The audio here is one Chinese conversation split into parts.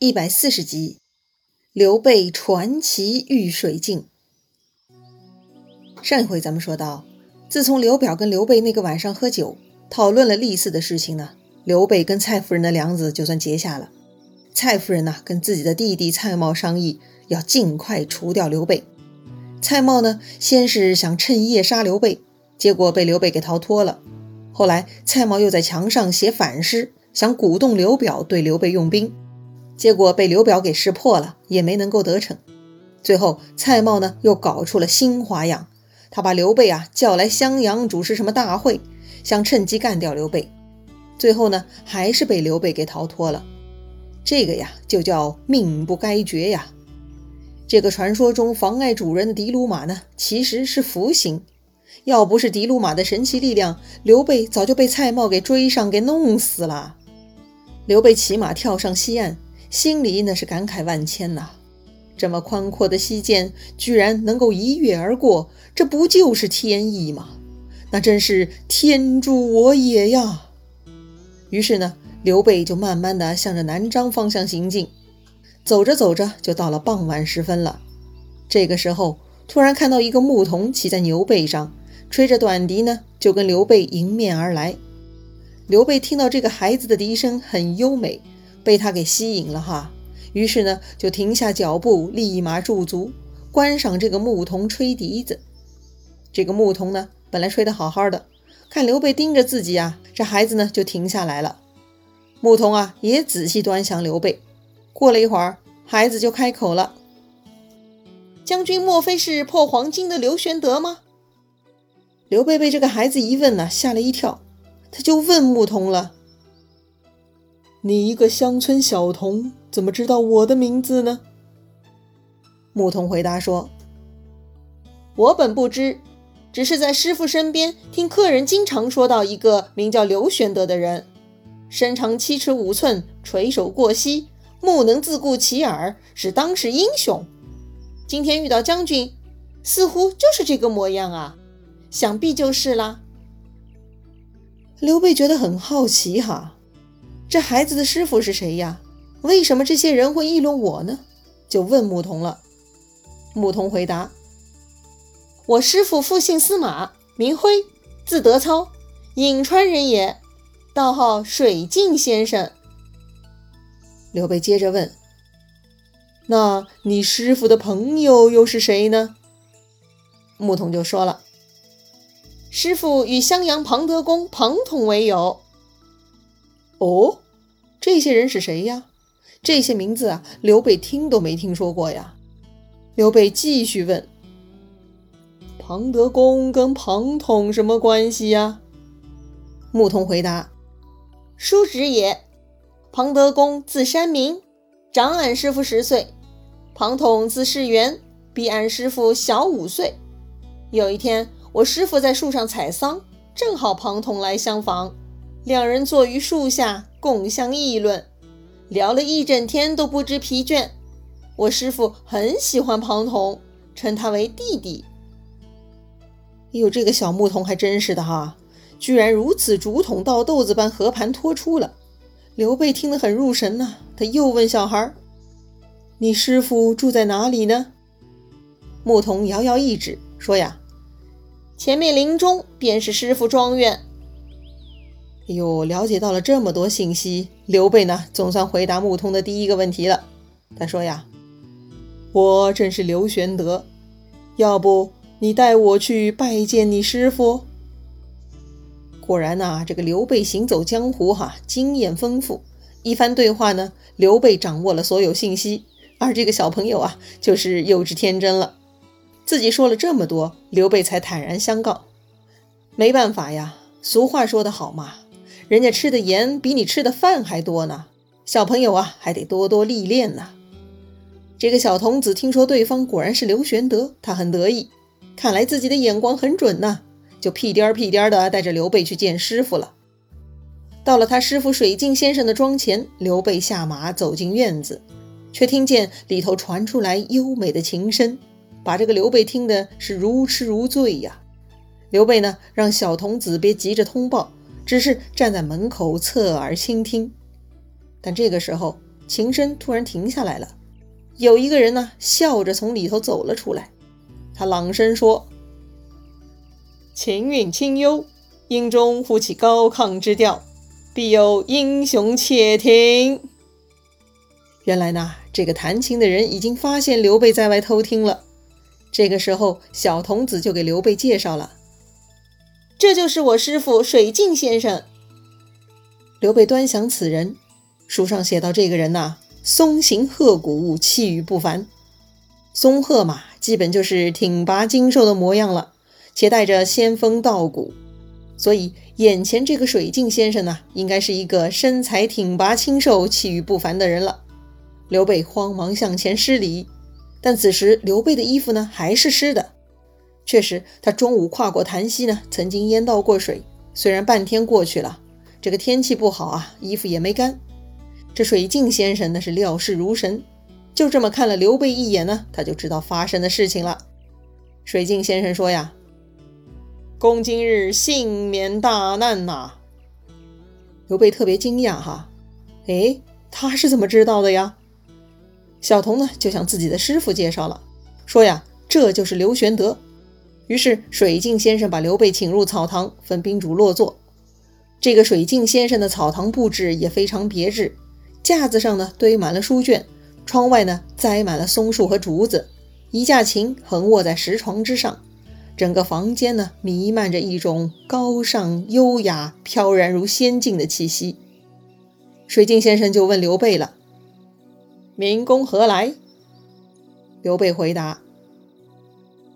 一百四十集，刘备传奇遇水镜。上一回咱们说到，自从刘表跟刘备那个晚上喝酒讨论了立嗣的事情呢，刘备跟蔡夫人的梁子就算结下了。蔡夫人呢，跟自己的弟弟蔡瑁商议，要尽快除掉刘备。蔡瑁呢，先是想趁夜杀刘备，结果被刘备给逃脱了。后来蔡瑁又在墙上写反诗，想鼓动刘表对刘备用兵。结果被刘表给识破了，也没能够得逞。最后，蔡瑁呢又搞出了新花样，他把刘备啊叫来襄阳主持什么大会，想趁机干掉刘备。最后呢，还是被刘备给逃脱了。这个呀，就叫命不该绝呀。这个传说中妨碍主人的的卢马呢，其实是福星。要不是的卢马的神奇力量，刘备早就被蔡瑁给追上，给弄死了。刘备骑马跳上西岸。心里那是感慨万千呐！这么宽阔的西涧，居然能够一跃而过，这不就是天意吗？那真是天助我也呀！于是呢，刘备就慢慢的向着南漳方向行进，走着走着就到了傍晚时分了。这个时候，突然看到一个牧童骑在牛背上，吹着短笛呢，就跟刘备迎面而来。刘备听到这个孩子的笛声很优美。被他给吸引了哈，于是呢就停下脚步，立马驻足观赏这个牧童吹笛子。这个牧童呢本来吹得好好的，看刘备盯着自己啊，这孩子呢就停下来了。牧童啊也仔细端详刘备。过了一会儿，孩子就开口了：“将军莫非是破黄金的刘玄德吗？”刘备被这个孩子一问呢，吓了一跳，他就问牧童了。你一个乡村小童，怎么知道我的名字呢？牧童回答说：“我本不知，只是在师傅身边听客人经常说到一个名叫刘玄德的人，身长七尺五寸，垂手过膝，目能自顾其耳，是当世英雄。今天遇到将军，似乎就是这个模样啊，想必就是啦。”刘备觉得很好奇哈。这孩子的师傅是谁呀？为什么这些人会议论我呢？就问牧童了。牧童回答：“我师傅复姓司马，名辉，字德操，颍川人也，道号水镜先生。”刘备接着问：“那你师傅的朋友又是谁呢？”牧童就说了：“师傅与襄阳庞德公庞统为友。”哦，这些人是谁呀？这些名字啊，刘备听都没听说过呀。刘备继续问：“庞德公跟庞统什么关系呀？”牧童回答：“叔侄也。庞德公字山明，长俺师傅十岁；庞统字世元，比俺师傅小五岁。有一天，我师傅在树上采桑，正好庞统来相访。”两人坐于树下，共相议论，聊了一整天都不知疲倦。我师傅很喜欢庞统，称他为弟弟。哟，这个小牧童还真是的哈，居然如此竹筒倒豆子般和盘托出了。刘备听得很入神呐，他又问小孩：“你师傅住在哪里呢？”牧童摇摇一指，说：“呀，前面林中便是师傅庄园。”哎呦，了解到了这么多信息，刘备呢总算回答牧童的第一个问题了。他说呀：“我正是刘玄德，要不你带我去拜见你师傅？”果然呐，这个刘备行走江湖哈，经验丰富。一番对话呢，刘备掌握了所有信息，而这个小朋友啊，就是幼稚天真了。自己说了这么多，刘备才坦然相告：“没办法呀，俗话说得好嘛。”人家吃的盐比你吃的饭还多呢，小朋友啊，还得多多历练呢。这个小童子听说对方果然是刘玄德，他很得意，看来自己的眼光很准呐，就屁颠儿屁颠儿的带着刘备去见师傅了。到了他师傅水镜先生的庄前，刘备下马走进院子，却听见里头传出来优美的琴声，把这个刘备听的是如痴如醉呀。刘备呢，让小童子别急着通报。只是站在门口侧耳倾听，但这个时候琴声突然停下来了，有一个人呢笑着从里头走了出来，他朗声说：“琴韵清幽，音中忽起高亢之调，必有英雄且听。”原来呢，这个弹琴的人已经发现刘备在外偷听了。这个时候，小童子就给刘备介绍了：“这就是我师傅水镜先生。”刘备端详此人，书上写到这个人呐，松形鹤骨，气宇不凡。松鹤嘛，基本就是挺拔精瘦的模样了，且带着仙风道骨，所以眼前这个水镜先生呢，应该是一个身材挺拔、清瘦、气宇不凡的人了。刘备慌忙向前施礼，但此时刘备的衣服呢还是湿的。确实，他中午跨过檀溪呢，曾经淹到过水。虽然半天过去了，这个天气不好啊，衣服也没干。这水镜先生那是料事如神，就这么看了刘备一眼呢，他就知道发生的事情了。水镜先生说呀：“公今日幸免大难呐！”刘备特别惊讶哈，哎，他是怎么知道的呀？小童呢，就向自己的师傅介绍了，说呀，这就是刘玄德。于是水镜先生把刘备请入草堂，分宾主落座。这个水镜先生的草堂布置也非常别致，架子上呢堆满了书卷，窗外呢栽满了松树和竹子，一架琴横卧在石床之上。整个房间呢弥漫着一种高尚、优雅、飘然如仙境的气息。水镜先生就问刘备了。明公何来？刘备回答：“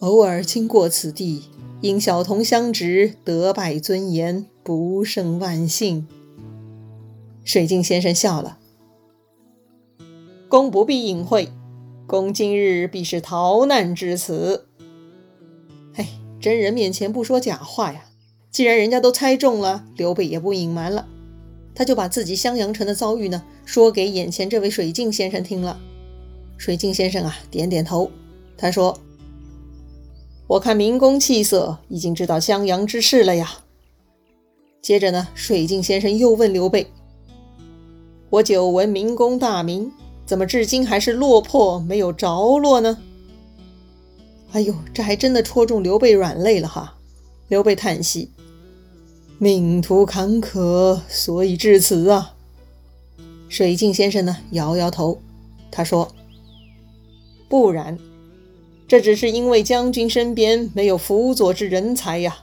偶尔经过此地，因小童相值，得拜尊严，不胜万幸。”水镜先生笑了：“公不必隐晦，公今日必是逃难至此。”哎，真人面前不说假话呀！既然人家都猜中了，刘备也不隐瞒了。他就把自己襄阳城的遭遇呢说给眼前这位水镜先生听了。水镜先生啊点点头，他说：“我看明公气色，已经知道襄阳之事了呀。”接着呢，水镜先生又问刘备：“我久闻明公大名，怎么至今还是落魄没有着落呢？”哎呦，这还真的戳中刘备软肋了哈！刘备叹息。命途坎坷，所以至此啊。水镜先生呢，摇摇头，他说：“不然，这只是因为将军身边没有辅佐之人才呀。”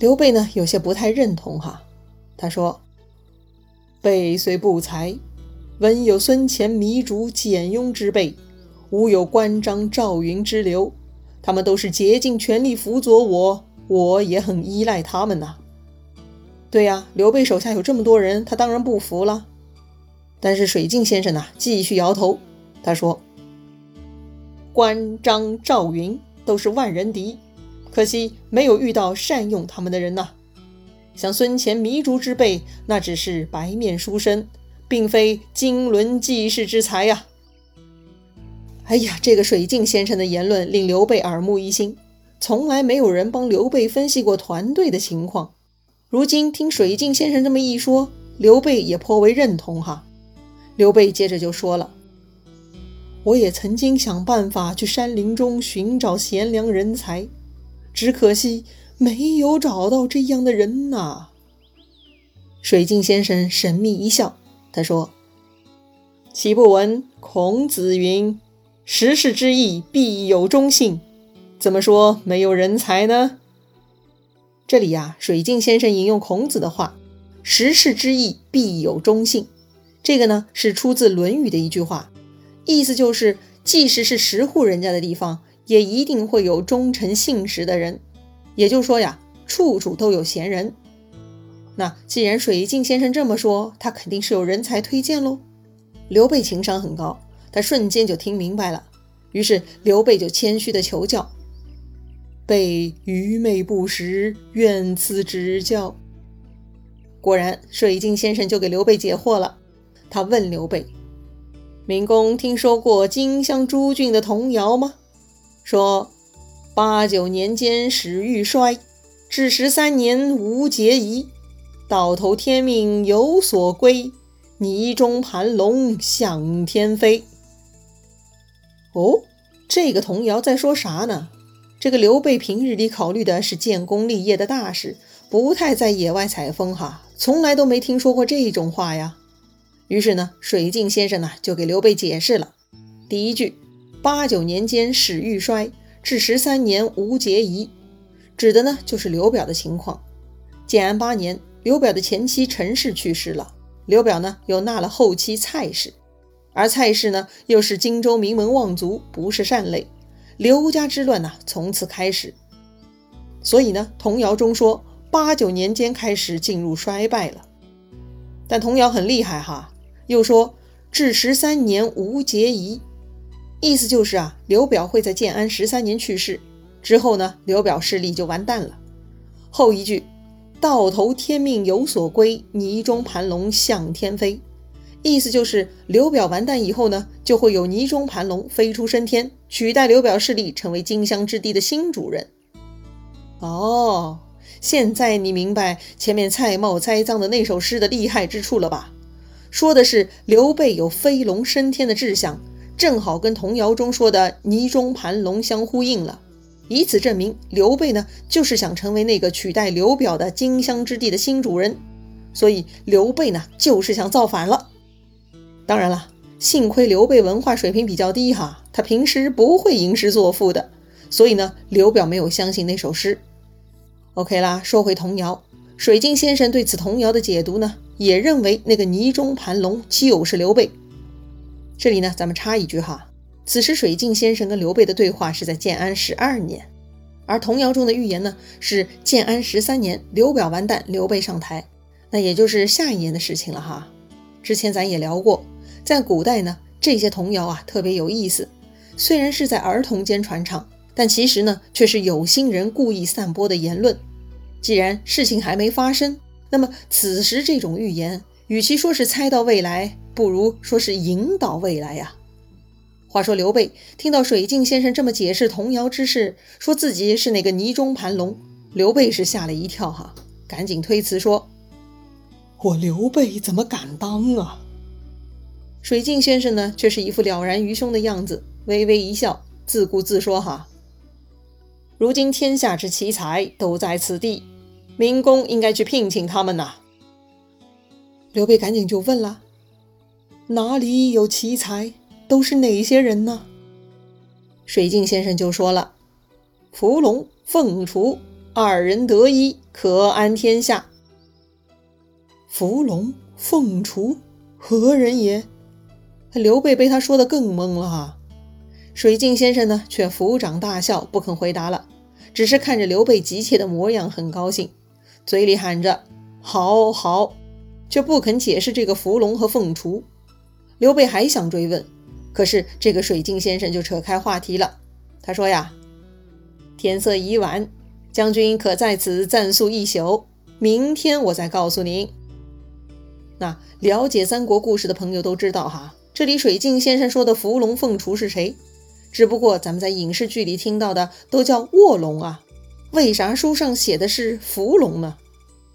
刘备呢，有些不太认同哈。他说：“备虽不才，闻有孙乾、糜竺、简雍之辈，吾有关张、赵云之流，他们都是竭尽全力辅佐我。”我也很依赖他们呐。对呀，刘备手下有这么多人，他当然不服了。但是水镜先生呢，继续摇头。他说：“关张赵云都是万人敌，可惜没有遇到善用他们的人呐。像孙乾、糜竺之辈，那只是白面书生，并非经纶济世之才呀。”哎呀，这个水镜先生的言论令刘备耳目一新。从来没有人帮刘备分析过团队的情况，如今听水镜先生这么一说，刘备也颇为认同哈。刘备接着就说了：“我也曾经想办法去山林中寻找贤良人才，只可惜没有找到这样的人呐。”水镜先生神秘一笑，他说：“岂不闻孔子云：‘时势之易，必有忠信’？”怎么说没有人才呢？这里呀，水镜先生引用孔子的话：“时势之易，必有忠信。”这个呢是出自《论语》的一句话，意思就是，即使是十户人家的地方，也一定会有忠诚信实的人。也就是说呀，处处都有贤人。那既然水镜先生这么说，他肯定是有人才推荐喽。刘备情商很高，他瞬间就听明白了，于是刘备就谦虚的求教。被愚昧不识，愿赐指教。果然，水镜先生就给刘备解惑了。他问刘备：“明公听说过荆襄诸郡的童谣吗？说八九年间始欲衰，至十三年无节移。到头天命有所归，泥中盘龙向天飞。哦，这个童谣在说啥呢？这个刘备平日里考虑的是建功立业的大事，不太在野外采风哈，从来都没听说过这种话呀。于是呢，水镜先生呢就给刘备解释了。第一句：“八九年间始欲衰，至十三年无节仪”，指的呢就是刘表的情况。建安八年，刘表的前妻陈氏去世了，刘表呢又纳了后妻蔡氏，而蔡氏呢又是荆州名门望族，不是善类，刘家之乱呢从此开始。所以呢，童谣中说八九年间开始进入衰败了。但童谣很厉害哈，又说至十三年无节仪，意思就是啊，刘表会在建安十三年去世之后呢，刘表势力就完蛋了。后一句。到头天命有所归，泥中盘龙向天飞。意思就是刘表完蛋以后呢，就会有泥中盘龙飞出升天，取代刘表势力，成为荆襄之地的新主人。哦，现在你明白前面蔡瑁栽赃的那首诗的厉害之处了吧？说的是刘备有飞龙升天的志向，正好跟童谣中说的泥中盘龙相呼应了。以此证明，刘备呢就是想成为那个取代刘表的荆襄之地的新主人，所以刘备呢就是想造反了。当然了，幸亏刘备文化水平比较低哈，他平时不会吟诗作赋的，所以呢刘表没有相信那首诗。OK 啦，说回童谣，水镜先生对此童谣的解读呢，也认为那个泥中盘龙就是刘备。这里呢，咱们插一句哈。此时，水镜先生跟刘备的对话是在建安十二年，而童谣中的预言呢是建安十三年，刘表完蛋，刘备上台，那也就是下一年的事情了哈。之前咱也聊过，在古代呢，这些童谣啊特别有意思，虽然是在儿童间传唱，但其实呢却是有心人故意散播的言论。既然事情还没发生，那么此时这种预言，与其说是猜到未来，不如说是引导未来呀。话说刘备听到水镜先生这么解释童谣之事，说自己是那个泥中盘龙，刘备是吓了一跳哈，赶紧推辞说：“我刘备怎么敢当啊？”水镜先生呢，却是一副了然于胸的样子，微微一笑，自顾自说：“哈，如今天下之奇才都在此地，明公应该去聘请他们呐。”刘备赶紧就问了：“哪里有奇才？”都是哪些人呢？水镜先生就说了：“伏龙凤雏二人得一，可安天下。”伏龙凤雏何人也？刘备被他说的更懵了哈。水镜先生呢，却抚掌大笑，不肯回答了，只是看着刘备急切的模样，很高兴，嘴里喊着“好好”，却不肯解释这个伏龙和凤雏。刘备还想追问。可是这个水镜先生就扯开话题了。他说呀：“天色已晚，将军可在此暂宿一宿，明天我再告诉您。”那了解三国故事的朋友都知道哈，这里水镜先生说的伏龙凤雏是谁？只不过咱们在影视剧里听到的都叫卧龙啊，为啥书上写的是伏龙呢？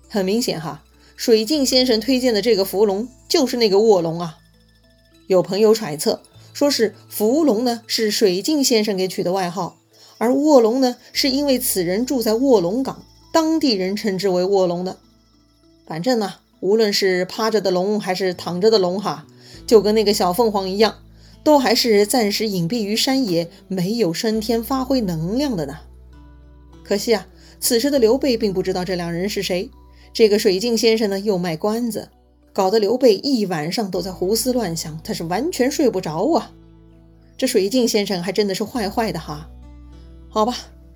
很明显哈，水镜先生推荐的这个伏龙就是那个卧龙啊。有朋友揣测。说是伏龙呢，是水镜先生给取的外号，而卧龙呢，是因为此人住在卧龙岗，当地人称之为卧龙的。反正呢，无论是趴着的龙还是躺着的龙，哈，就跟那个小凤凰一样，都还是暂时隐蔽于山野，没有升天发挥能量的呢。可惜啊，此时的刘备并不知道这两人是谁。这个水镜先生呢，又卖关子。搞得刘备一晚上都在胡思乱想，他是完全睡不着啊！这水镜先生还真的是坏坏的哈。好吧，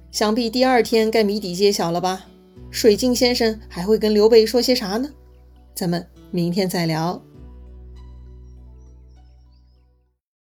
想必第二天该谜底揭晓了吧？水镜先生还会跟刘备说些啥呢？咱们明天再聊。